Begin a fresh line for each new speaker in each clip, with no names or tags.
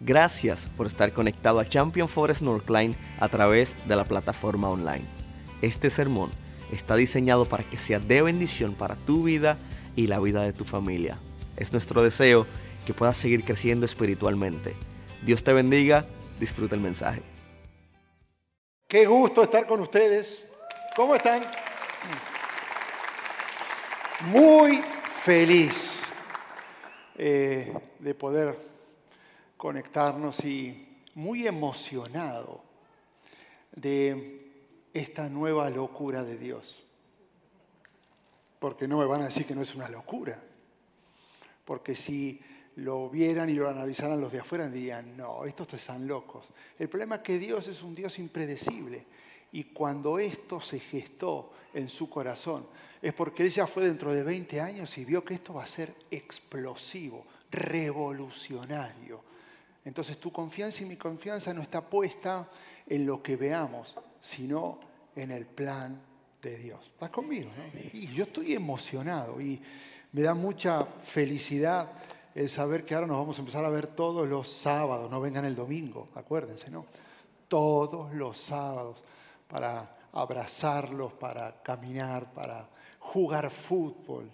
Gracias por estar conectado a Champion Forest Northline a través de la plataforma online. Este sermón está diseñado para que sea de bendición para tu vida y la vida de tu familia. Es nuestro deseo que puedas seguir creciendo espiritualmente. Dios te bendiga, disfruta el mensaje.
Qué gusto estar con ustedes. ¿Cómo están? Muy feliz eh, de poder conectarnos y muy emocionado de esta nueva locura de Dios. Porque no me van a decir que no es una locura. Porque si lo vieran y lo analizaran los de afuera dirían, no, estos están locos. El problema es que Dios es un Dios impredecible. Y cuando esto se gestó en su corazón, es porque Él ya fue dentro de 20 años y vio que esto va a ser explosivo, revolucionario. Entonces tu confianza y mi confianza no está puesta en lo que veamos, sino en el plan de Dios. ¿Estás conmigo? Y yo estoy emocionado y me da mucha felicidad el saber que ahora nos vamos a empezar a ver todos los sábados, no vengan el domingo, acuérdense, ¿no? Todos los sábados para abrazarlos, para caminar, para jugar fútbol.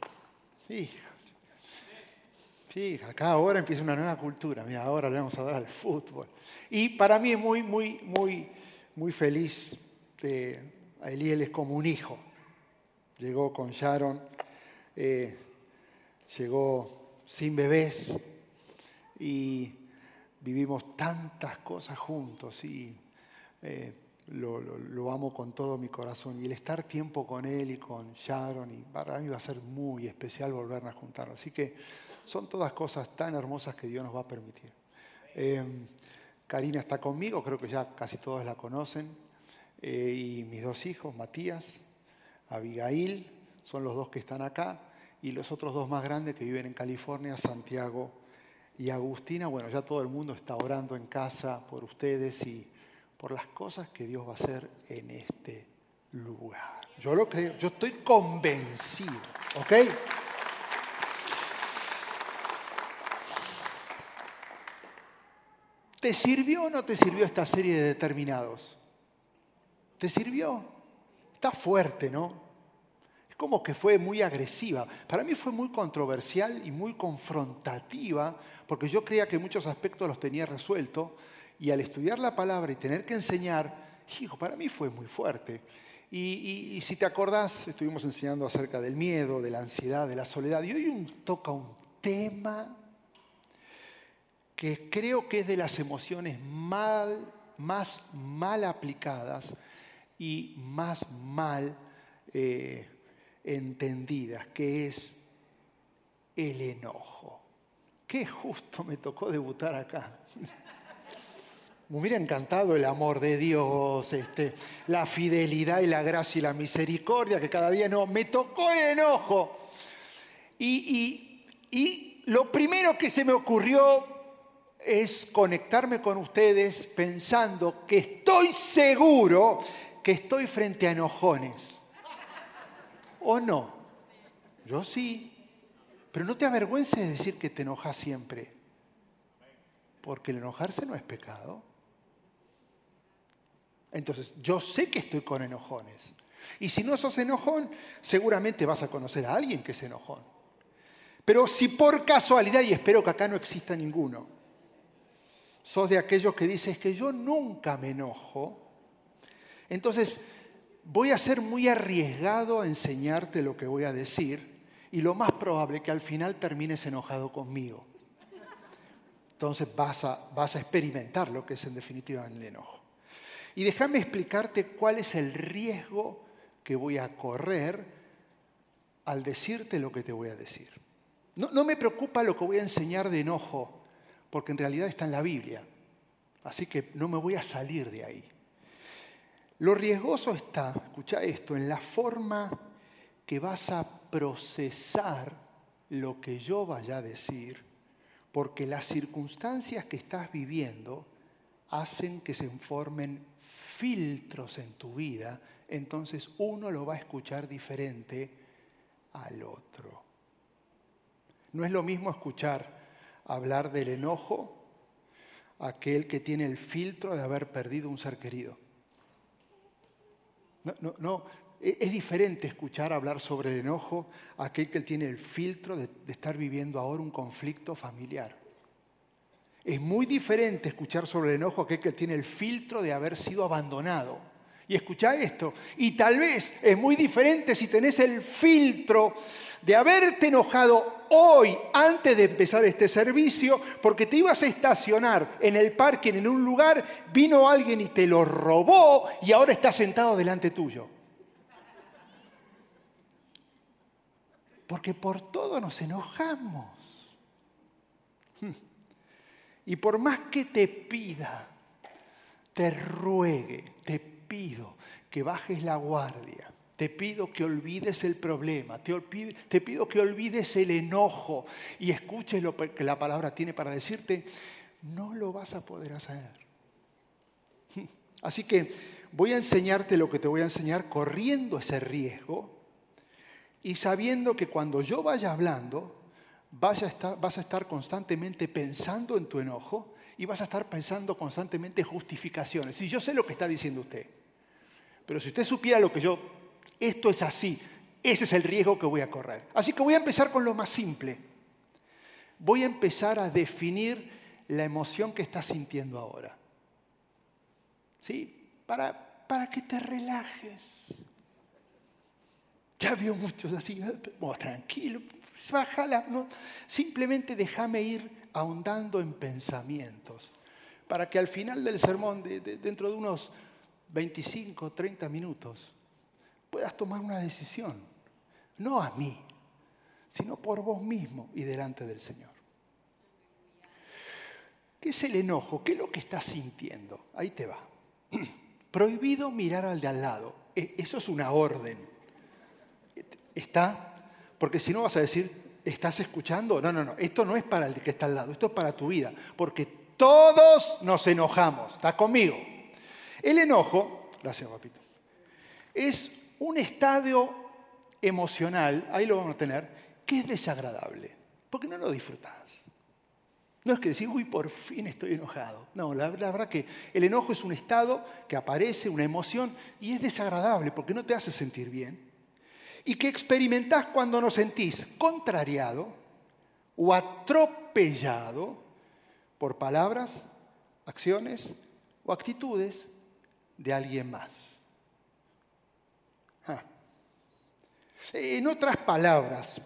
Sí, acá ahora empieza una nueva cultura. Mira, ahora le vamos a dar al fútbol. Y para mí es muy, muy, muy, muy feliz. A Eliel es como un hijo. Llegó con Sharon, eh, llegó sin bebés y vivimos tantas cosas juntos y eh, lo, lo, amo con todo mi corazón. Y el estar tiempo con él y con Sharon, y para mí va a ser muy especial volvernos a juntarnos. Así que son todas cosas tan hermosas que Dios nos va a permitir. Em, Karina está conmigo, creo que ya casi todos la conocen. Eh, y mis dos hijos, Matías, Abigail, son los dos que están acá. Y los otros dos más grandes que viven en California, Santiago y Agustina. Bueno, ya todo el mundo está orando en casa por ustedes y por las cosas que Dios va a hacer en este lugar. Yo lo creo, yo estoy convencido, ¿ok? ¿Te sirvió o no te sirvió esta serie de determinados? ¿Te sirvió? Está fuerte, ¿no? Es como que fue muy agresiva. Para mí fue muy controversial y muy confrontativa, porque yo creía que muchos aspectos los tenía resueltos, y al estudiar la palabra y tener que enseñar, hijo, para mí fue muy fuerte. Y, si te acordás, estuvimos enseñando acerca del miedo, de la ansiedad, de la soledad, y hoy toca un tema que creo que es de las emociones más mal aplicadas y más mal eh, entendidas, que es el enojo. Qué justo me tocó debutar acá. Me hubiera encantado el amor de Dios, este, la fidelidad y la gracia y la misericordia, que cada día no, me tocó el enojo. y, y lo primero que se me ocurrió es conectarme con ustedes pensando que estoy seguro que estoy frente a enojones. ¿O no? Yo sí. Pero no te avergüences de decir que te enojas siempre. Porque el enojarse no es pecado. Entonces, yo sé que estoy con enojones. Y si no sos enojón, seguramente vas a conocer a alguien que es enojón. Pero si por casualidad, y espero que acá no exista ninguno, sos de aquellos que dices que yo nunca me enojo, entonces voy a ser muy arriesgado a enseñarte lo que voy a decir y lo más probable que al final termines enojado conmigo. Entonces vas a, vas a experimentar lo que es en definitiva el enojo. Y déjame explicarte cuál es el riesgo que voy a correr al decirte lo que te voy a decir. No, no me preocupa lo que voy a enseñar de enojo, porque en realidad está en la Biblia. Así que no me voy a salir de ahí. Lo riesgoso está, escucha esto, en la forma que vas a procesar lo que yo vaya a decir, porque las circunstancias que estás viviendo hacen que se formen filtros en tu vida, entonces uno lo va a escuchar diferente al otro. No es lo mismo escuchar hablar del enojo, aquel que tiene el filtro de haber perdido un ser querido. No, no, e, es diferente escuchar hablar sobre el enojo a aquel que tiene el filtro de, de estar viviendo ahora un conflicto familiar. Es muy diferente escuchar sobre el enojo a aquel que tiene el filtro de haber sido abandonado. Y escucha esto, y tal vez es muy diferente si tenés el filtro de haberte enojado hoy antes de empezar este servicio porque te ibas a estacionar en el parque en un lugar, vino alguien y te lo robó y ahora está sentado delante tuyo. Porque por todo nos enojamos. Y por más que te pida, te ruegue, pido que bajes la guardia. Te pido que olvides el problema, te, pido que olvides el enojo y escuches lo que la palabra tiene para decirte, no lo vas a poder hacer. Así que voy a enseñarte lo que te voy a enseñar corriendo ese riesgo y sabiendo que cuando yo vaya hablando, vas a estar, vas a estar constantemente pensando en tu enojo y vas a estar pensando constantemente en justificaciones. Si yo sé lo que está diciendo usted, pero si usted supiera lo que yo, esto es así, ese es el riesgo que voy a correr. Así que voy a empezar con lo más simple. Voy a empezar a definir la emoción que estás sintiendo ahora. ¿Sí? Para, para que te relajes. Ya vio muchos así, oh, tranquilo, bájala. No. Simplemente déjame ir ahondando en pensamientos para que al final del sermón, dentro de unos 25, 30 minutos, puedas tomar una decisión. No a mí, sino por vos mismo y delante del Señor. ¿Qué es el enojo? ¿Qué es lo que estás sintiendo? Ahí te va. Prohibido mirar al de al lado. E, eso es una orden. ¿Está? Porque si no vas a decir, ¿estás escuchando? No, no, no, esto no es para el que está al lado, esto es para tu vida. Porque todos nos enojamos, ¿estás conmigo? El enojo, gracias papito, es un estadio emocional, ahí lo vamos a tener, que es desagradable, porque no lo disfrutas. No es que decir, uy, por fin estoy enojado. No, la, la, verdad que el enojo es un estado que aparece, una emoción, y es desagradable porque no te hace sentir bien y que experimentás cuando nos sentís contrariado o atropellado por palabras, acciones o actitudes de alguien más. Ah. En otras palabras,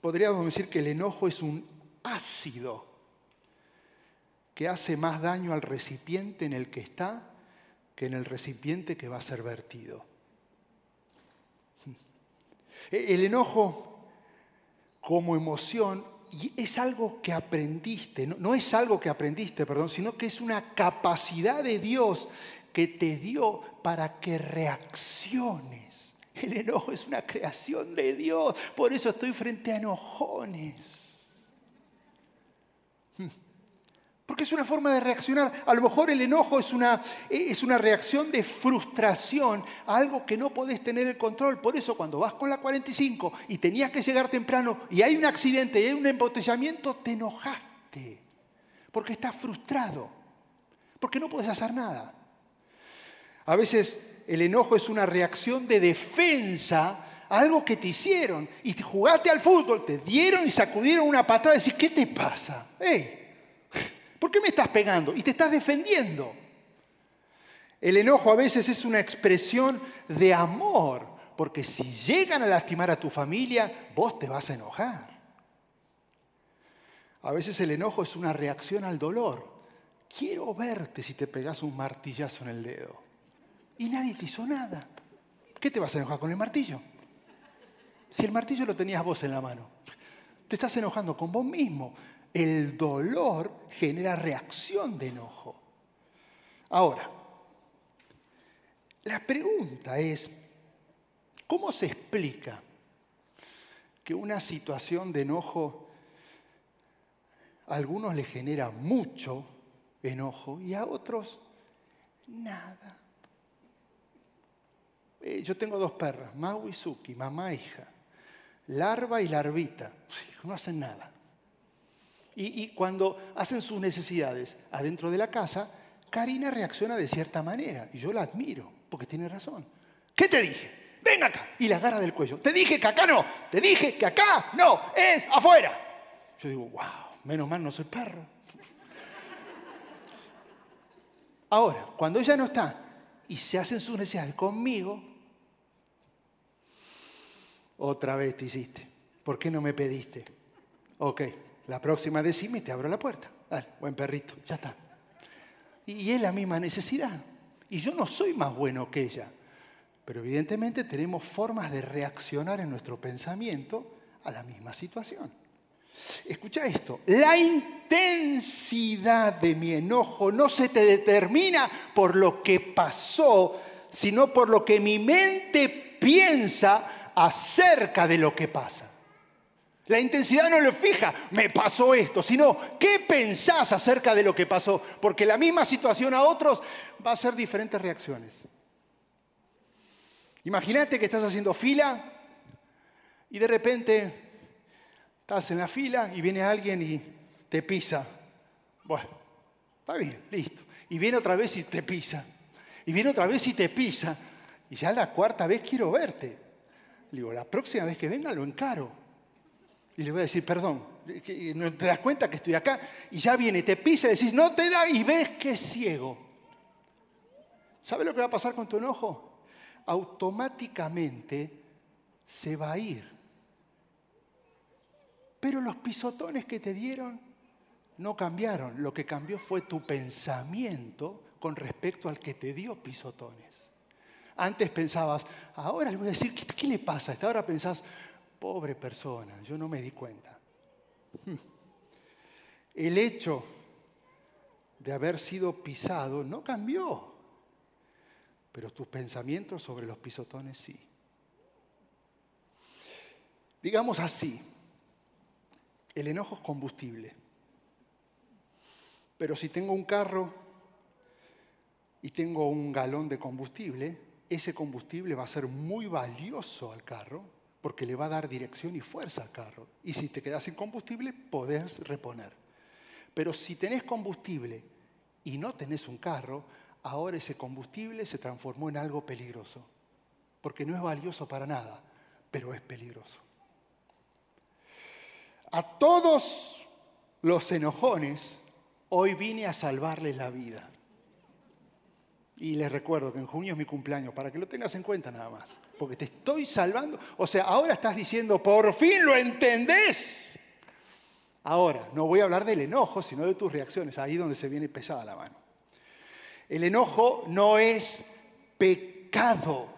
podríamos decir que el enojo es un ácido que hace más daño al recipiente en el que está que en el recipiente que va a ser vertido. El enojo como emoción es algo que aprendiste, no, es algo que aprendiste, perdón, sino que es una capacidad de Dios que te dio para que reacciones. El enojo es una creación de Dios, por eso estoy frente a enojones. Porque es una forma de reaccionar. A lo mejor el enojo es una, es una reacción de frustración a algo que no podés tener el control. Por eso cuando vas con la 45 y tenías que llegar temprano y hay un accidente y hay un embotellamiento, te enojaste. Porque estás frustrado. Porque no puedes hacer nada. A veces el enojo es una reacción de defensa a algo que te hicieron. Y jugaste al fútbol, te dieron y sacudieron una patada y decís, ¿qué te pasa? ¡Eh! ¿Por qué me estás pegando? Y te estás defendiendo. El enojo a veces es una expresión de amor, porque si llegan a lastimar a tu familia, vos te vas a enojar. A veces el enojo es una reacción al dolor. Quiero verte si te pegas un martillazo en el dedo. Y nadie te hizo nada. ¿Qué te vas a enojar con el martillo? Si el martillo lo tenías vos en la mano. Te estás enojando con vos mismo el dolor genera reacción de enojo. Ahora, la pregunta es, ¿cómo se explica que una situación de enojo a algunos le genera mucho enojo y a otros nada? Eh, yo tengo dos perras, Mau y Suki, mamá e hija. Larva y larvita. No hacen nada. Y, cuando hacen sus necesidades adentro de la casa, Karina reacciona de cierta manera. Y yo la admiro, porque tiene razón. ¿Qué te dije? Ven acá. Y la agarra del cuello. Te dije que acá no. Te dije que acá no. Es afuera. Yo digo, wow, menos mal no soy perro. Ahora, cuando ella no está y se hacen sus necesidades conmigo, otra vez te hiciste. ¿Por qué no me pediste? Ok, la próxima decime te abro la puerta. Dale, buen perrito, ya está. Y es la misma necesidad. Y yo no soy más bueno que ella. Pero evidentemente tenemos formas de reaccionar en nuestro pensamiento a la misma situación. Escucha esto, la intensidad de mi enojo no se te determina por lo que pasó, sino por lo que mi mente piensa acerca de lo que pasa. La intensidad no lo fija, me pasó esto, sino qué pensás acerca de lo que pasó, porque la misma situación a otros va a ser diferentes reacciones. Imagínate que estás haciendo fila y de repente estás en la fila y viene alguien y te pisa. Bueno, está bien, listo. Y viene otra vez y te pisa. Y viene otra vez y te pisa. Y ya la cuarta vez quiero verte. Le digo, la próxima vez que venga lo encaro. Y le voy a decir, perdón, no te das cuenta que estoy acá. Y ya viene, te pisa y decís, no te da y ves que es ciego. ¿Sabes lo que va a pasar con tu enojo? automáticamente se va a ir. Pero los pisotones que te dieron no cambiaron. Lo que cambió fue tu pensamiento con respecto al que te dio pisotones. Antes pensabas, ahora le voy a decir, ¿qué, le pasa? Hasta ahora pensás, pobre persona, yo no me di cuenta. El hecho de haber sido pisado no cambió pero tus pensamientos sobre los pisotones sí. Digamos así, el enojo es combustible, pero si tengo un carro y tengo un galón de combustible, ese combustible va a ser muy valioso al carro porque le va a dar dirección y fuerza al carro. Y si te quedas sin combustible, podés reponer. Pero si tenés combustible y no tenés un carro, ahora ese combustible se transformó en algo peligroso, porque no es valioso para nada, pero es peligroso. A todos los enojones, hoy vine a salvarles la vida. Y les recuerdo que en junio es mi cumpleaños, para que lo tengas en cuenta nada más. Porque te estoy salvando. O sea, ahora estás diciendo, por fin lo entendés. Ahora, no voy a hablar del enojo, sino de tus reacciones, ahí donde se viene pesada la mano. El enojo no es pecado.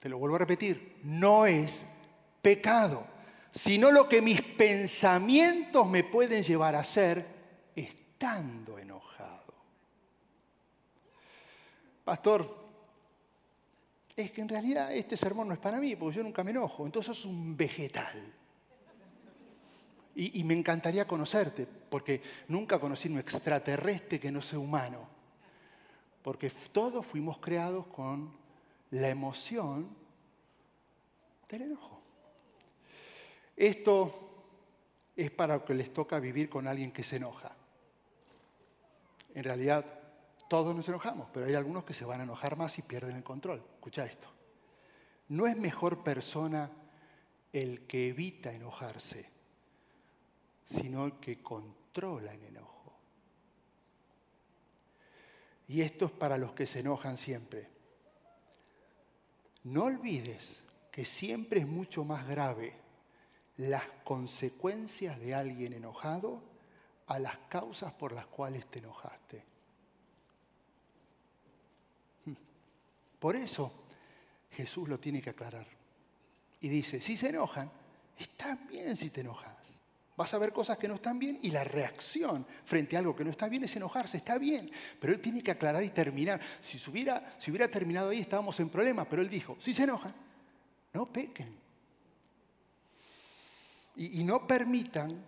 Te lo vuelvo a repetir, no es pecado, sino lo que mis pensamientos me pueden llevar a hacer estando enojado. Pastor, es que en realidad este sermón no es para mí, porque yo nunca me enojo, entonces es un vegetal. Y, y, me encantaría conocerte, porque nunca conocí un extraterrestre que no sea humano. Porque todos fuimos creados con la emoción del enojo. Esto es para lo que les toca vivir con alguien que se enoja. En realidad, todos nos enojamos, pero hay algunos que se van a enojar más y pierden el control. Escucha esto. No es mejor persona el que evita enojarse, sino el que controla el enojo. Y esto es para los que se enojan siempre. No olvides que siempre es mucho más grave las consecuencias de alguien enojado a las causas por las cuales te enojaste. Por eso Jesús lo tiene que aclarar. Y dice, si se enojan, está bien si te enojas. Vas a ver cosas que no están bien y la reacción frente a algo que no está bien es enojarse, está bien. Pero él tiene que aclarar y terminar. Si hubiera, terminado ahí estábamos en problemas, pero él dijo, si se enojan, no pequen. Y no permitan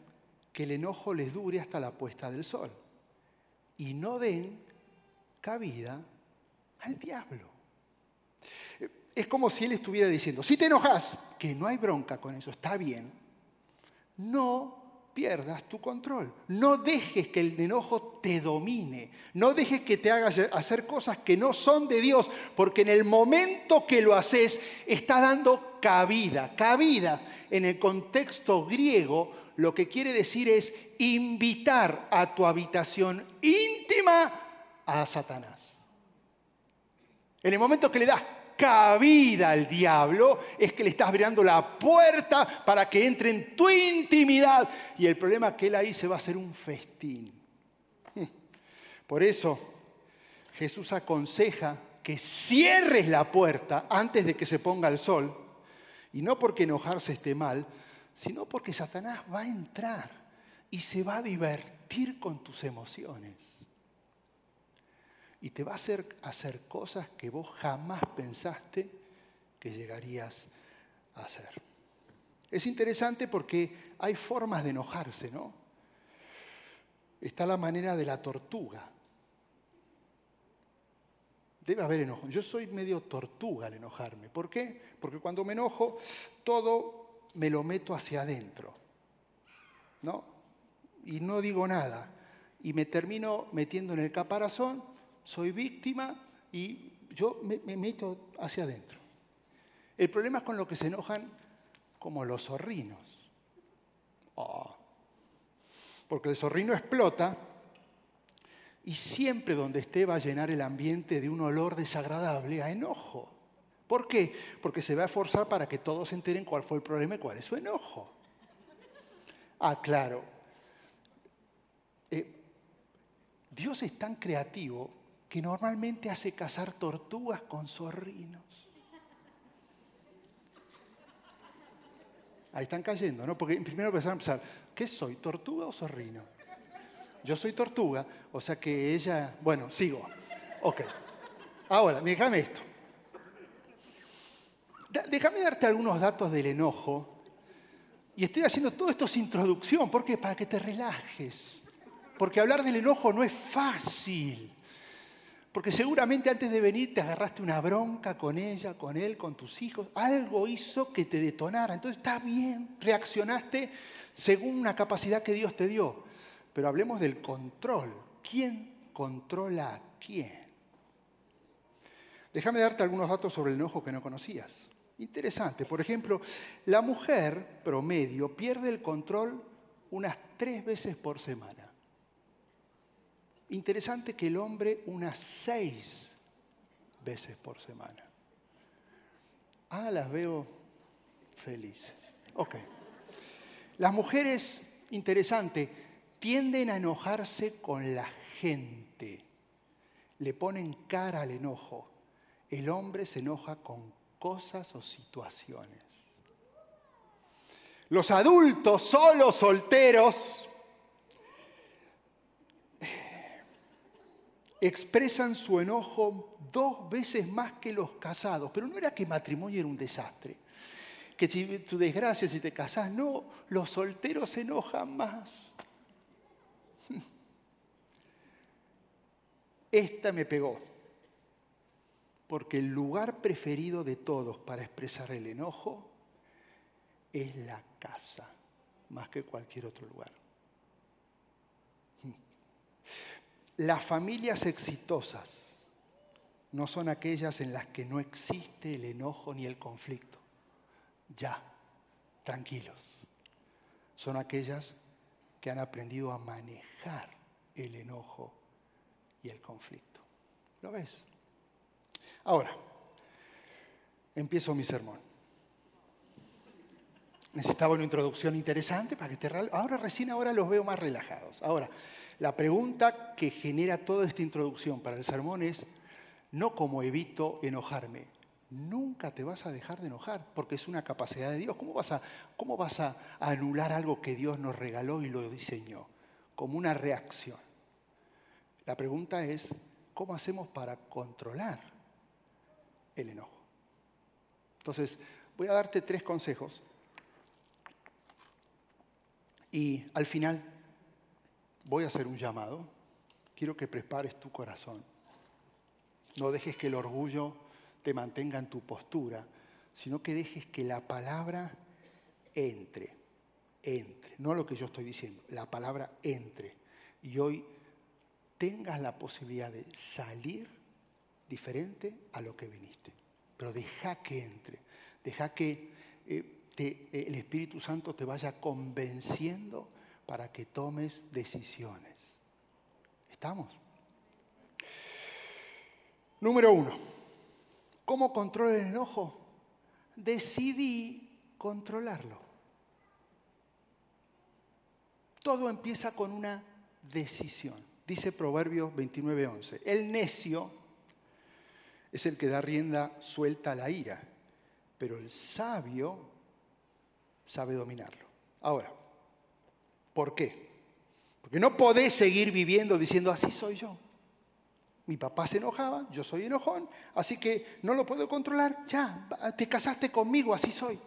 que el enojo les dure hasta la puesta del sol. Y no den cabida al diablo. Es como si él estuviera diciendo, si te enojas, que no hay bronca con eso, está bien, no pierdas tu control. No dejes que el enojo te domine. No dejes que te hagas hacer cosas que no son de Dios, porque en el momento que lo haces, está dando cabida. Cabida en el contexto griego lo que quiere decir es invitar a tu habitación íntima a Satanás. En el momento que le das cabida al diablo, es que le estás abriendo la puerta para que entre en tu intimidad. Y el problema es que él ahí se va a hacer un festín. Por eso Jesús aconseja que cierres la puerta antes de que se ponga el sol. Y no porque enojarse esté mal, sino porque Satanás va a entrar y se va a divertir con tus emociones y te va a hacer hacer cosas que vos jamás pensaste que llegarías a hacer. Es interesante porque hay formas de enojarse, ¿no? Está la manera de la tortuga. Debe haber enojo. Yo soy medio tortuga al enojarme. ¿Por qué? Porque cuando me enojo, todo me lo meto hacia adentro. ¿No? Y no digo nada. Y me termino metiendo en el caparazón soy víctima y yo me, meto hacia adentro. El problema es con lo que se enojan como los zorrinos. Oh. Porque el zorrino explota y siempre donde esté va a llenar el ambiente de un olor desagradable a enojo. ¿Por qué? Porque se va a esforzar para que todos se enteren cuál fue el problema y cuál es su enojo. Ah, claro. Eh, Dios es tan creativo que normalmente hace cazar tortugas con zorrinos. Ahí están cayendo, ¿no? Porque primero empezaron a pensar, ¿qué soy, tortuga o zorrino? Yo soy tortuga, o sea que ella, bueno, sigo. Ok. Ahora, déjame esto. Déjame darte algunos datos del enojo. Y estoy haciendo todo esto sin introducción. ¿Por qué? Para que te relajes. Porque hablar del enojo no es fácil. Porque seguramente antes de venir te agarraste una bronca con ella, con él, con tus hijos. Algo hizo que te detonara. Entonces está bien, reaccionaste según una capacidad que Dios te dio. Pero hablemos del control. ¿Quién controla a quién? Déjame darte algunos datos sobre el enojo que no conocías. Interesante. Por ejemplo, la mujer promedio pierde el control unas tres veces por semana. Interesante que el hombre unas seis veces por semana. Ah, las veo felices. Ok. Las mujeres, interesante, tienden a enojarse con la gente. Le ponen cara al enojo. El hombre se enoja con cosas o situaciones. Los adultos, solos, solteros, expresan su enojo dos veces más que los casados. Pero no era que matrimonio era un desastre. Que tu desgracia si te casás, no, los solteros se enojan más. Esta me pegó. Porque el lugar preferido de todos para expresar el enojo es la casa, más que cualquier otro lugar. Las familias exitosas no son aquellas en las que no existe el enojo ni el conflicto. Ya, tranquilos. Son aquellas que han aprendido a manejar el enojo y el conflicto. ¿Lo ves? Ahora, empiezo mi sermón. Necesitaba una introducción interesante para que te... Ahora recién ahora los veo más relajados. Ahora, la pregunta que genera toda esta introducción para el sermón es, no como evito enojarme, nunca te vas a dejar de enojar, porque es una capacidad de Dios. ¿Cómo vas a, cómo vas a anular algo que Dios nos regaló y lo diseñó? Como una reacción. La pregunta es, ¿cómo hacemos para controlar el enojo? Entonces, voy a darte tres consejos y al final voy a hacer un llamado. Quiero que prepares tu corazón. No dejes que el orgullo te mantenga en tu postura, sino que dejes que la palabra entre. entre, no lo que yo estoy diciendo, la palabra entre. Y hoy tengas la posibilidad de salir diferente a lo que viniste. Pero deja que entre, deja que eh, eh, el Espíritu Santo te vaya convenciendo para que tomes decisiones. ¿Estamos? Número uno, ¿cómo controlar el enojo? Decidí controlarlo. Todo empieza con una decisión. Dice Proverbios 29:11. El necio es el que da rienda suelta a la ira, pero el sabio sabe dominarlo. Ahora, ¿por qué? Porque no podés seguir viviendo diciendo así soy yo. Mi papá se enojaba, yo soy enojón, así que no lo puedo controlar. Ya, te casaste conmigo, así soy.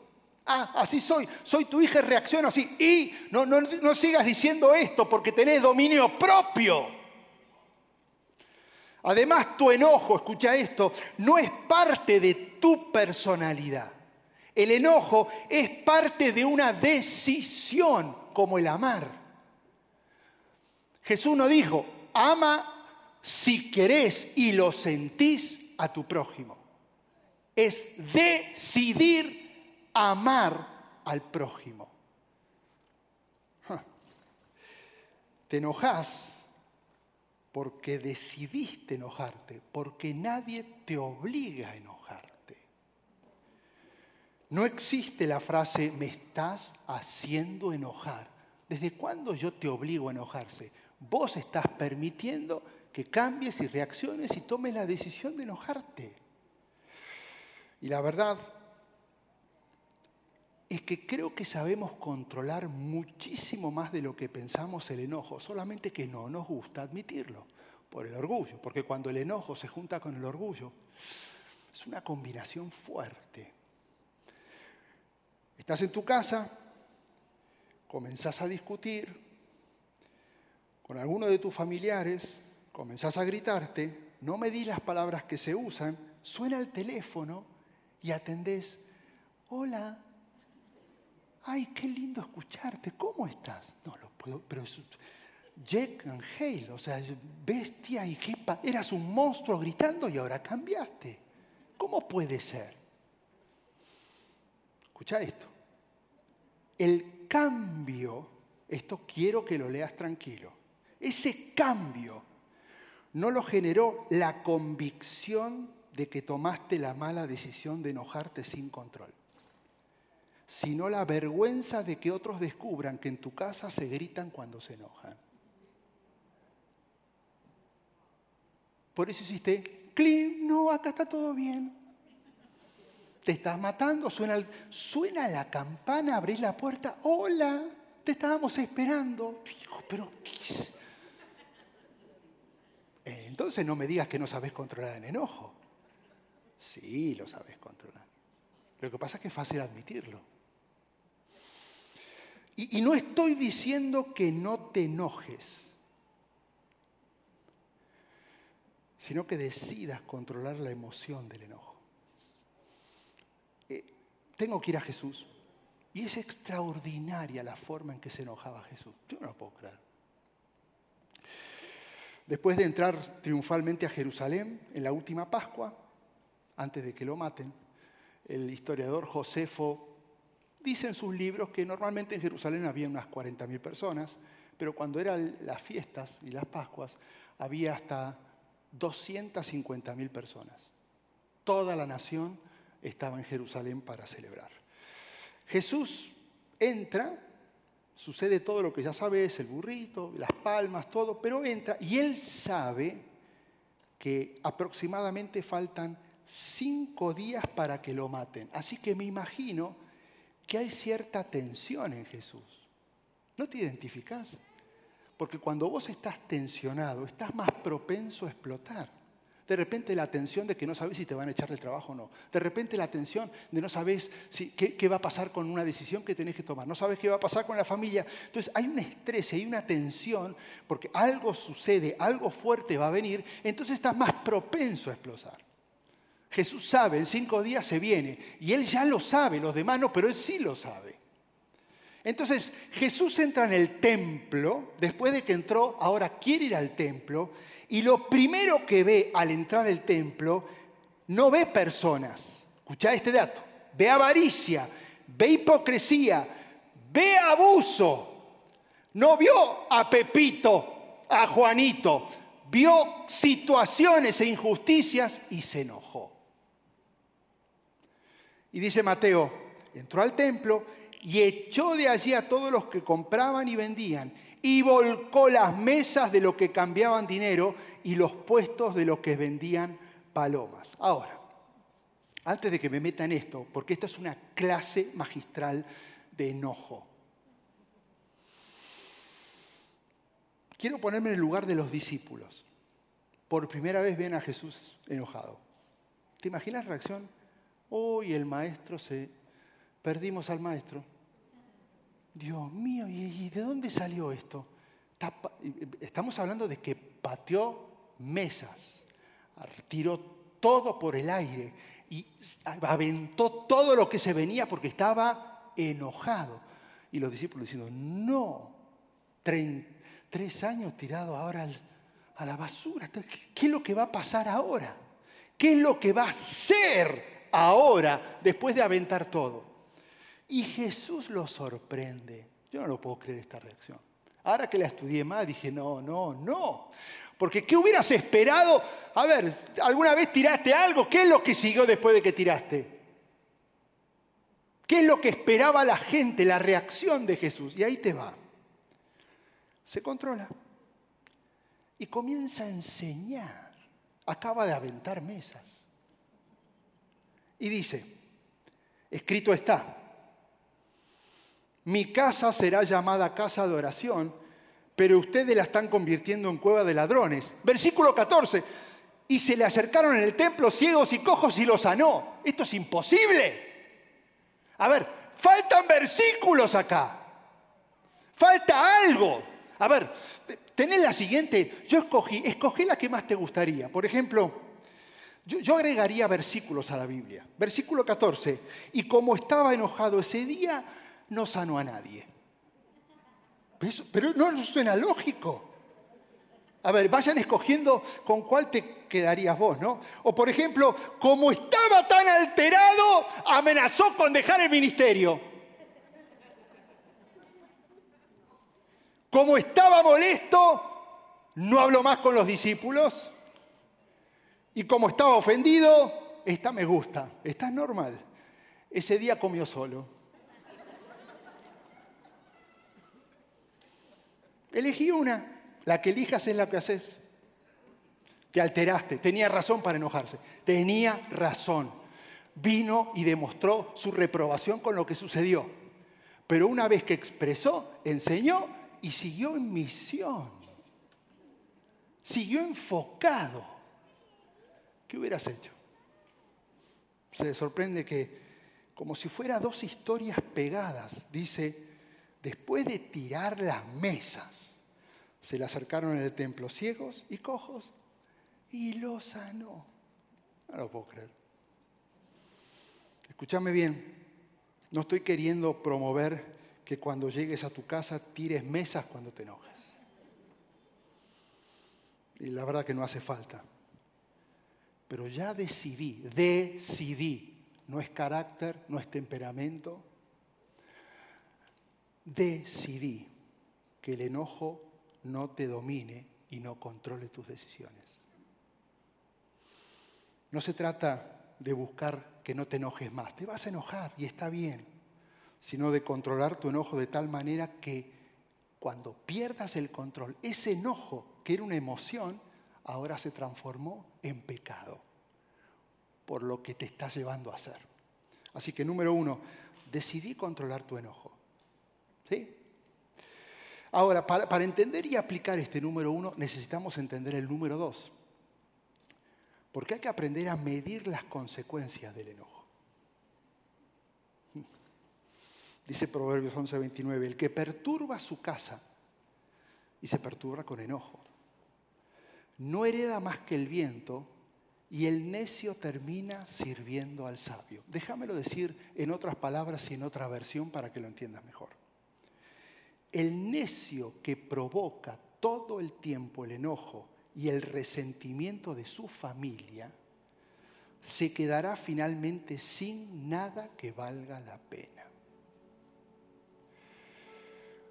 Ah, así soy, soy tu hija reacciono así. Y no, no, no sigas diciendo esto porque tenés dominio propio. Además, tu enojo, escucha esto, no es parte de tu personalidad. El enojo es parte de una decisión, como el amar. Jesús no dijo, ama si querés y lo sentís a tu prójimo. Es decidir amar al prójimo. Te enojas porque decidiste enojarte, porque nadie te obliga a enojarte. No existe la frase me estás haciendo enojar. ¿Desde cuándo yo te obligo a enojarse? Vos estás permitiendo que cambies y reacciones y tomes la decisión de enojarte. Y la verdad es que creo que sabemos controlar muchísimo más de lo que pensamos el enojo, solamente que no nos gusta admitirlo, por el orgullo, porque cuando el enojo se junta con el orgullo, es una combinación fuerte. Estás en tu casa, comenzás a discutir con alguno de tus familiares, comenzás a gritarte, no me di las palabras que se usan, suena el teléfono y atendés, hola, ay, qué lindo escucharte, ¿cómo estás? No lo puedo, pero Jack and Hale, o sea, bestia y qué eras un monstruo gritando y ahora cambiaste. ¿Cómo puede ser? Escucha esto. El cambio, esto quiero que lo leas tranquilo, ese cambio no lo generó la convicción de que tomaste la mala decisión de enojarte sin control, sino la vergüenza de que otros descubran que en tu casa se gritan cuando se enojan. Por eso hiciste, clean, no, acá está todo bien. Te estás matando, suena, suena la campana, abrís la puerta, hola, te estábamos esperando. pero ¿qué es? Eh, entonces no me digas que no sabes controlar el enojo. Sí, lo sabes controlar. Lo que pasa es que es fácil admitirlo. Y, y no estoy diciendo que no te enojes, sino que decidas controlar la emoción del enojo. Tengo que ir a Jesús. Y es extraordinaria la forma en que se enojaba Jesús. Yo no lo puedo creer. Después de entrar triunfalmente a Jerusalén en la última Pascua, antes de que lo maten, el historiador Josefo dice en sus libros que normalmente en Jerusalén había unas 40.000 personas, pero cuando eran las fiestas y las Pascuas había hasta 250.000 personas. Toda la nación estaba en Jerusalén para celebrar. Jesús entra Sucede todo lo que ya sabes, el burrito, las palmas, todo, pero entra y él sabe que aproximadamente faltan cinco días para que lo maten. Así que me imagino que hay cierta tensión en Jesús. ¿No te identificas? Porque cuando vos estás tensionado, estás más propenso a explotar. De repente la tensión de que no sabes si te van a echar del trabajo o no. De repente la tensión de no sabes si, qué, va a pasar con una decisión que tenés que tomar. No sabes qué va a pasar con la familia. Entonces hay un estrés, hay una tensión porque algo sucede, algo fuerte va a venir. Entonces estás más propenso a explotar. Jesús sabe, en cinco días se viene. Y él ya lo sabe, los demás no, pero él sí lo sabe. Entonces Jesús entra en el templo, después de que entró, ahora quiere ir al templo, y lo primero que ve al entrar al templo, no ve personas. Escucha este dato. Ve avaricia, ve hipocresía, ve abuso. No vio a Pepito, a Juanito, vio situaciones e injusticias y se enojó. Y dice Mateo, entró al templo y echó de allí a todos los que compraban y vendían y volcó las mesas de los que cambiaban dinero y los puestos de los que vendían palomas. Ahora, antes de que me meta en esto, porque esta es una clase magistral de enojo. Quiero ponerme en el lugar de los discípulos. Por primera vez ven a Jesús enojado. ¿Te imaginas la reacción? Hoy el maestro se... Perdimos al maestro. Dios mío, ¿y de dónde salió esto? Estamos hablando de que pateó mesas, tiró todo por el aire y aventó todo lo que se venía porque estaba enojado. Y los discípulos diciendo, no, tres años tirado ahora a la basura. ¿Qué es lo que va a pasar ahora? ¿Qué es lo que va a ser ahora, después de aventar todo. Y Jesús lo sorprende. Yo no lo puedo creer esta reacción. Ahora que la estudié más, dije, no, no, no. Porque ¿qué hubieras esperado? A ver, ¿alguna vez tiraste algo? ¿Qué es lo que siguió después de que tiraste? ¿Qué es lo que esperaba la gente, la reacción de Jesús? Y ahí te va. Se controla. Y comienza a enseñar. Acaba de aventar mesas. Y dice, escrito está, mi casa será llamada casa de oración, pero ustedes la están convirtiendo en cueva de ladrones. Versículo 14, y se le acercaron en el templo ciegos y cojos y los sanó. Esto es imposible. A ver, faltan versículos acá. Falta algo. A ver, tenés la siguiente. Yo escogí, escogí la que más te gustaría. Por ejemplo, yo, agregaría versículos a la Biblia. Versículo 14. Y como estaba enojado ese día, no sanó a nadie. Pero, no, suena lógico. A ver, vayan escogiendo con cuál te quedarías vos, ¿no? O por ejemplo, como estaba tan alterado, amenazó con dejar el ministerio. Como estaba molesto, no habló más con los discípulos. Y como estaba ofendido, esta me gusta, esta es normal. Ese día comió solo. Elegí una, la que elijas es la que haces. Te alteraste, tenía razón para enojarse, tenía razón. Vino y demostró su reprobación con lo que sucedió. Pero una vez que expresó, enseñó y siguió en misión. Siguió enfocado. ¿Qué hubieras hecho? Se sorprende que, como si fuera dos historias pegadas, dice, después de tirar las mesas, se le acercaron en el templo ciegos y cojos y los sanó. No lo puedo creer. Escúchame bien, no estoy queriendo promover que cuando llegues a tu casa tires mesas cuando te enojas. Y la verdad que no hace falta pero ya decidí, decidí, no es carácter, no es temperamento, decidí que el enojo no te domine y no controle tus decisiones. No se trata de buscar que no te enojes más, te vas a enojar y está bien, sino de controlar tu enojo de tal manera que cuando pierdas el control, ese enojo que era una emoción, ahora se transformó en pecado por lo que te estás llevando a hacer. Así que número uno, decidí controlar tu enojo. ¿Sí? Ahora, para, entender y aplicar este número uno, necesitamos entender el número dos. Porque hay que aprender a medir las consecuencias del enojo. Dice Proverbios 11:29, el que perturba su casa y se perturba con enojo, no hereda más que el viento y el necio termina sirviendo al sabio. Déjamelo decir en otras palabras y en otra versión para que lo entiendas mejor. El necio que provoca todo el tiempo el enojo y el resentimiento de su familia, se quedará finalmente sin nada que valga la pena.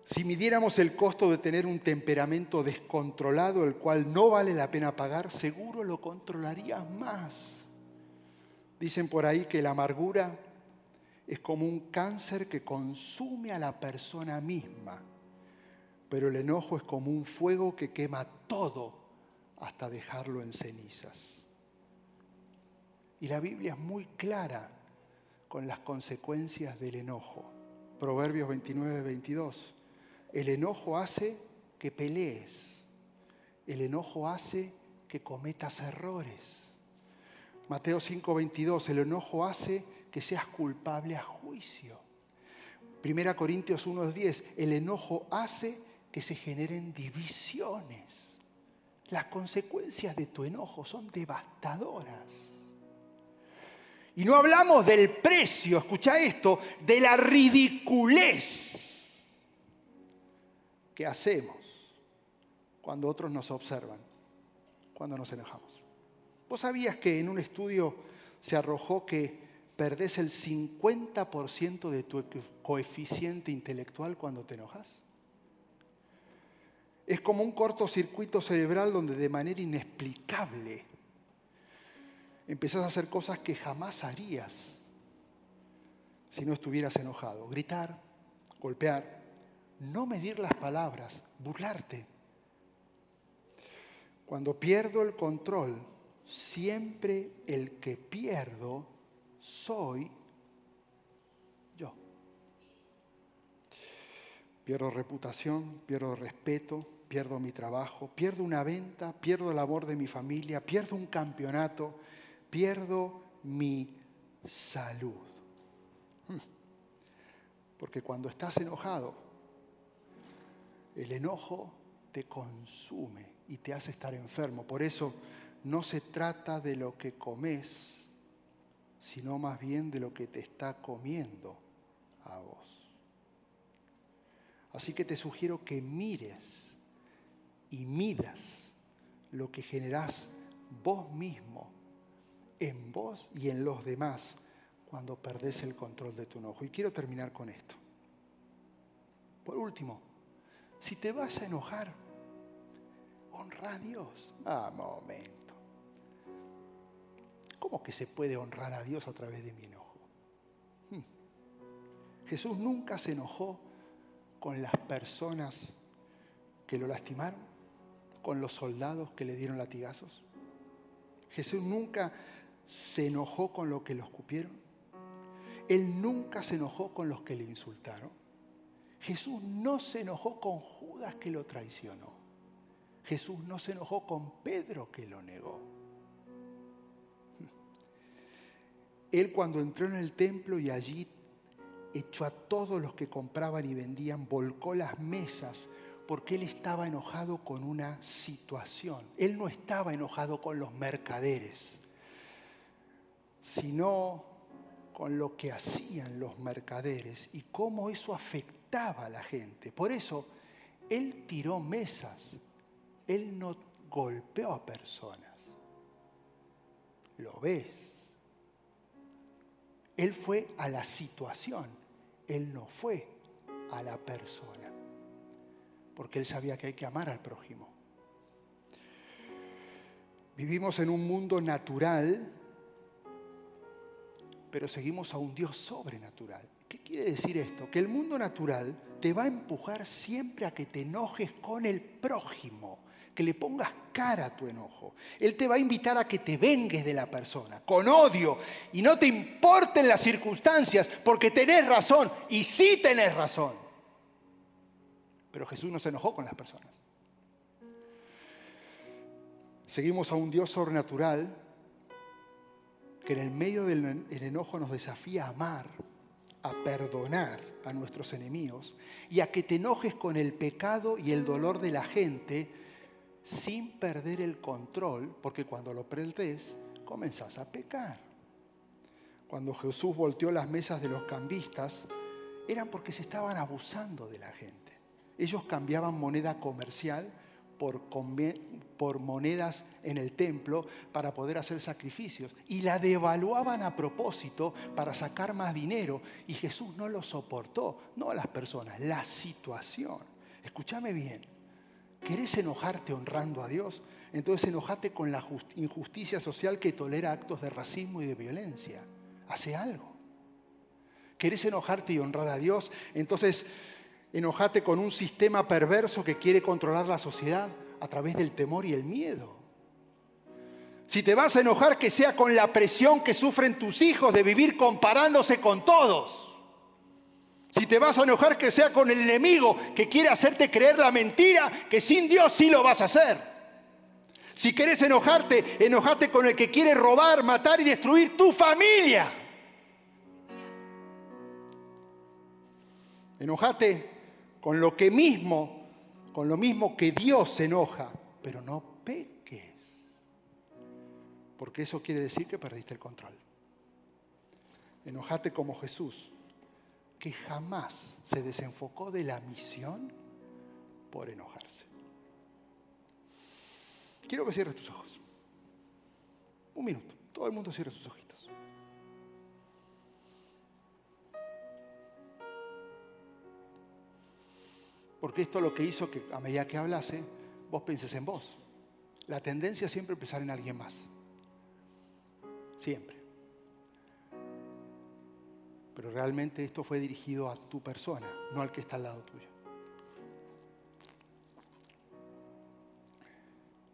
Si midiéramos el costo de tener un temperamento descontrolado, el cual no vale la pena pagar, seguro lo controlarías más. Dicen por ahí que la amargura es como un cáncer que consume a la persona misma, pero el enojo es como un fuego que quema todo hasta dejarlo en cenizas. Y la Biblia es muy clara con las consecuencias del enojo. Proverbios 29, 22. El enojo hace que pelees. El enojo hace que cometas errores. Mateo 5:22, el enojo hace que seas culpable a juicio. Primera Corintios 1:10, el enojo hace que se generen divisiones. Las consecuencias de tu enojo son devastadoras. Y no hablamos del precio, escucha esto, de la ridiculez ¿Qué hacemos cuando otros nos observan, cuando nos enojamos. ¿Vos sabías que en un estudio se arrojó que perdés el 50% de tu coeficiente intelectual cuando te enojas? Es como un cortocircuito cerebral donde de manera inexplicable empezás a hacer cosas que jamás harías si no estuvieras enojado. Gritar, golpear, no medir las palabras, burlarte. Cuando pierdo el control, siempre el que pierdo soy Pierdo reputación, pierdo respeto, pierdo mi trabajo, pierdo una venta, pierdo el amor de mi familia, pierdo un campeonato, pierdo mi salud. Hmm. Porque cuando estás enojado, el enojo te consume y te hace estar enfermo. Por eso no se trata de lo que comes, sino más bien de lo que te está comiendo a vos. Así que te sugiero que mires y midas lo que generás vos mismo en vos y en los demás cuando perdés el control de tu enojo. Y quiero terminar con esto. Por último, si te vas a enojar, honra a Dios. Ah, momento. ¿Cómo que se puede honrar a Dios a través de mi enojo? Hmm. Jesús nunca se enojó con las personas que lo lastimaron, con los soldados que le dieron latigazos. Jesús nunca se enojó con los que lo escupieron. Él nunca se enojó con los que le insultaron. Jesús no se enojó con Judas que lo traicionó. Jesús no se enojó con Pedro que lo negó. Él cuando entró en el templo y allí echó a todos los que compraban y vendían, volcó las mesas porque él estaba enojado con una situación. Él no estaba enojado con los mercaderes, sino con lo que hacían los mercaderes y cómo eso afectó a la gente. Por eso, él tiró mesas, él no golpeó a personas. ¿Lo ves? Él fue a la situación, él no fue a la persona, porque él sabía que hay que amar al prójimo. Vivimos en un mundo natural, pero seguimos a un Dios sobrenatural. ¿Qué quiere decir esto? Que el mundo natural te va a empujar siempre a que te enojes con el prójimo, que le pongas cara a tu enojo. Él te va a invitar a que te vengues de la persona, con odio, y no te importen las circunstancias, porque tenés razón, y sí tenés razón. Pero Jesús no se enojó con las personas. Seguimos a un Dios sobrenatural que en el medio del enojo nos desafía a amar a perdonar a nuestros enemigos y a que te enojes con el pecado y el dolor de la gente sin perder el control, porque cuando lo perdés, comenzás a pecar. Cuando Jesús volteó las mesas de los cambistas, eran porque se estaban abusando de la gente. Ellos cambiaban moneda comercial por, por, monedas en el templo para poder hacer sacrificios y la devaluaban a propósito para sacar más dinero y Jesús no lo soportó, no a las personas, la situación. Escúchame bien, ¿querés enojarte honrando a Dios? Entonces enojate con la injusticia social que tolera actos de racismo y de violencia. Hace algo. ¿Querés enojarte y honrar a Dios? Entonces enojate con un sistema perverso que quiere controlar la sociedad a través del temor y el miedo. Si te vas a enojar, que sea con la presión que sufren tus hijos de vivir comparándose con todos. Si te vas a enojar, que sea con el enemigo que quiere hacerte creer la mentira, que sin Dios sí lo vas a hacer. Si quieres enojarte, enojate con el que quiere robar, matar y destruir tu familia. Enojate con lo que mismo, con lo mismo que Dios enoja, pero no peques. Porque eso quiere decir que perdiste el control. Enojate como Jesús, que jamás se desenfocó de la misión por enojarse. Quiero que cierres tus ojos. Un minuto. Todo el mundo cierre sus ojos. Porque esto lo que hizo que a medida que hablase, vos penses en vos. La tendencia es siempre pensar en alguien más. Siempre. Pero realmente esto fue dirigido a tu persona, no al que está al lado tuyo.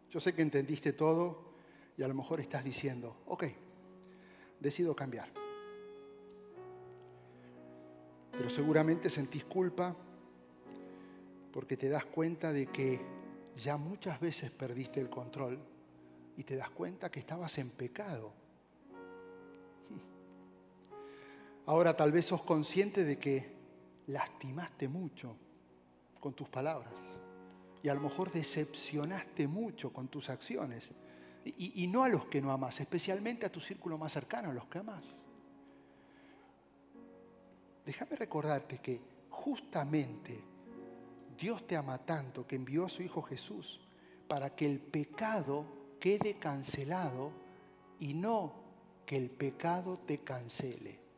Yo sé que entendiste todo y a lo mejor estás diciendo, ok, decido cambiar. Pero seguramente sentís culpa porque te das cuenta de que ya muchas veces perdiste el control y te das cuenta que estabas en pecado. Ahora tal vez sos consciente de que lastimaste mucho con tus palabras y a lo mejor decepcionaste mucho con tus acciones. Y, no a los que no amas, especialmente a tu círculo más cercano, a los que amas. Déjame recordarte que justamente Dios te ama tanto que envió a su Hijo Jesús para que el pecado quede cancelado y no que el pecado te cancele.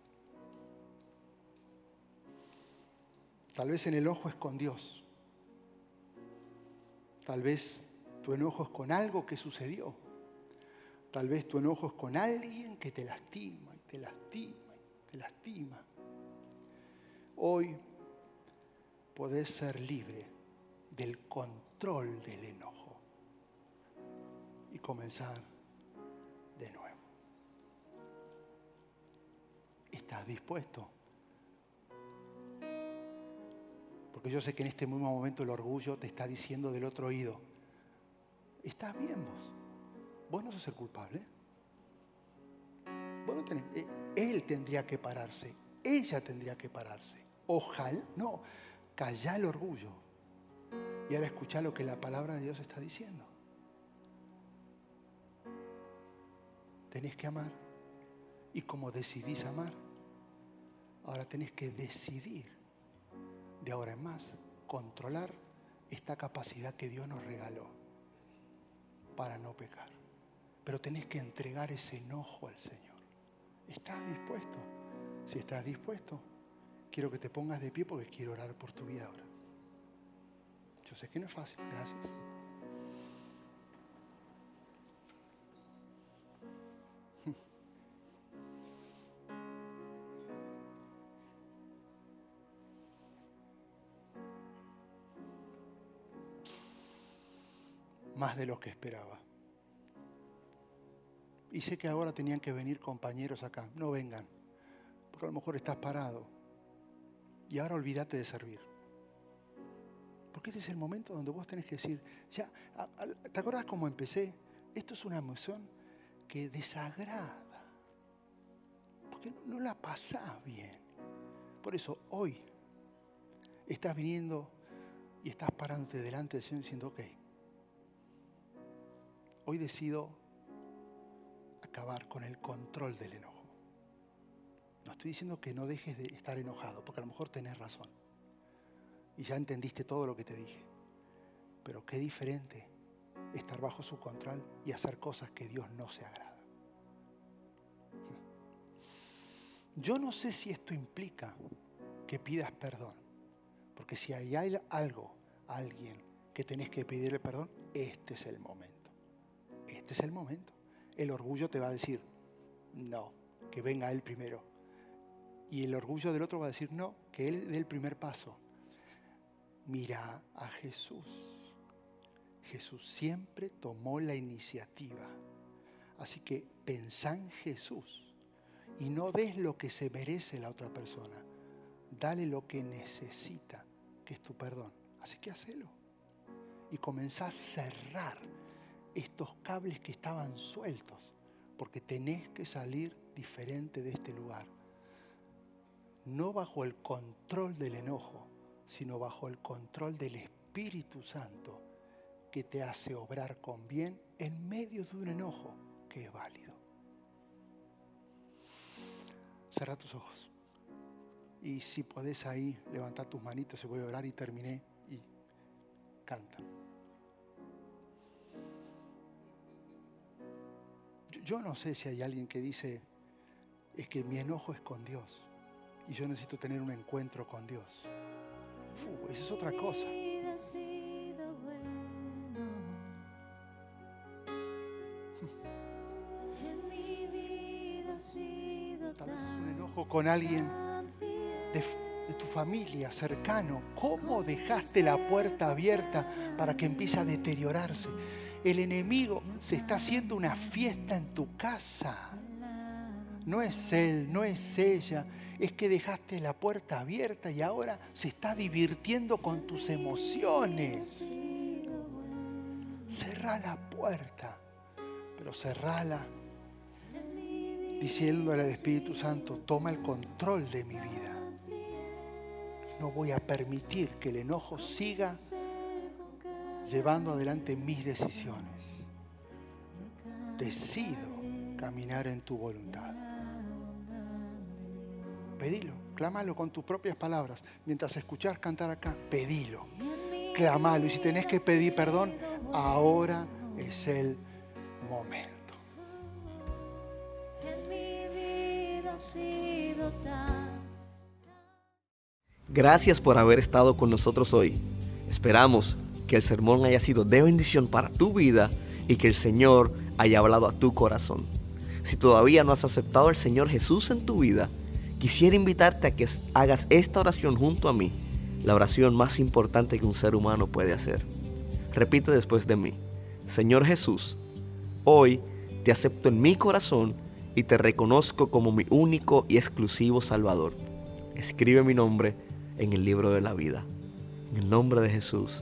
Tal vez en el ojo es con Dios. Tal vez tu enojo es con algo que sucedió. Tal vez tu enojo es con alguien que te lastima y te lastima y te lastima. Hoy podés ser libre del control del enojo y comenzar de nuevo. ¿Estás dispuesto? Porque yo sé que en este mismo momento el orgullo te está diciendo del otro oído, estás bien vos, no sos el culpable. Vos eh, él tendría que pararse, ella tendría que pararse. Ojalá, no, Calla el orgullo y ahora escucha lo que la palabra de Dios está diciendo. Tenés que amar y como decidís amar, ahora tenés que decidir de ahora en más controlar esta capacidad que Dios nos regaló para no pecar. Pero tenés que entregar ese enojo al Señor. ¿Estás dispuesto? Si estás dispuesto, quiero que te pongas de pie porque quiero orar por tu vida ahora. Yo sé que no es fácil, gracias. Más de lo que esperaba. Y sé que ahora tenían que venir compañeros acá. No vengan, porque a lo mejor estás parado y ahora olvídate de servir. Porque este es el momento donde vos tenés que decir, ya, ¿te acordás cómo empecé? Esto es una emoción que desagrada. Porque no, la pasás bien. Por eso hoy estás viniendo y estás parándote delante del Señor diciendo, ok, hoy decido acabar con el control del enojo. No estoy diciendo que no dejes de estar enojado, porque a lo mejor tenés razón. y ya entendiste todo lo que te dije. Pero qué diferente estar bajo su control y hacer cosas que Dios no se agrada. Yo no sé si esto implica que pidas perdón, porque si hay algo, alguien que tenés que pedirle perdón, este es el momento. Este es el momento. El orgullo te va a decir, no, que venga él primero. Y el orgullo del otro va a decir, no, que él dé el primer paso. Mira a Jesús. Jesús siempre tomó la iniciativa. Así que pensá en Jesús y no des lo que se merece la otra persona. Dale lo que necesita, que es tu perdón. Así que hacelo. Y comenzá a cerrar estos cables que estaban sueltos, porque tenés que salir diferente de este lugar. No bajo el control del enojo, sino bajo el control del Espíritu Santo que te hace obrar con bien en medio de un enojo que es válido. Cerra tus ojos. Y si podés ahí levantar tus manitos, se voy a orar y terminé y canta. Yo no sé si hay alguien que dice, es que mi enojo es con Dios y yo necesito tener un encuentro con Dios. esa es otra cosa. Tal vez un enojo con alguien de, de, tu familia cercano. ¿Cómo dejaste la puerta abierta para que empiece a deteriorarse? El enemigo se está haciendo una fiesta en tu casa. No es él, no es ella. Es que dejaste la puerta abierta y ahora se está divirtiendo con tus emociones. Cerra la puerta, pero cerrala diciéndole al Espíritu Santo, toma el control de mi vida. No voy a permitir que el enojo siga llevando adelante mis decisiones. Decido caminar en tu voluntad. Pedilo, clámalo con tus propias palabras. Mientras escuchas cantar acá, pedilo, clámalo. Y si tenés que pedir perdón, ahora es el momento.
Gracias por haber estado con nosotros hoy. Esperamos que el sermón haya sido de bendición para tu vida y que el Señor haya hablado a tu corazón. Si todavía no has aceptado al Señor Jesús en tu vida, quisiera invitarte a que hagas esta oración junto a mí, la oración más importante que un ser humano puede hacer. Repite después de mí, Señor Jesús, hoy te acepto en mi corazón y te reconozco como mi único y exclusivo Salvador. Escribe mi nombre en el libro de la vida. En el nombre de Jesús.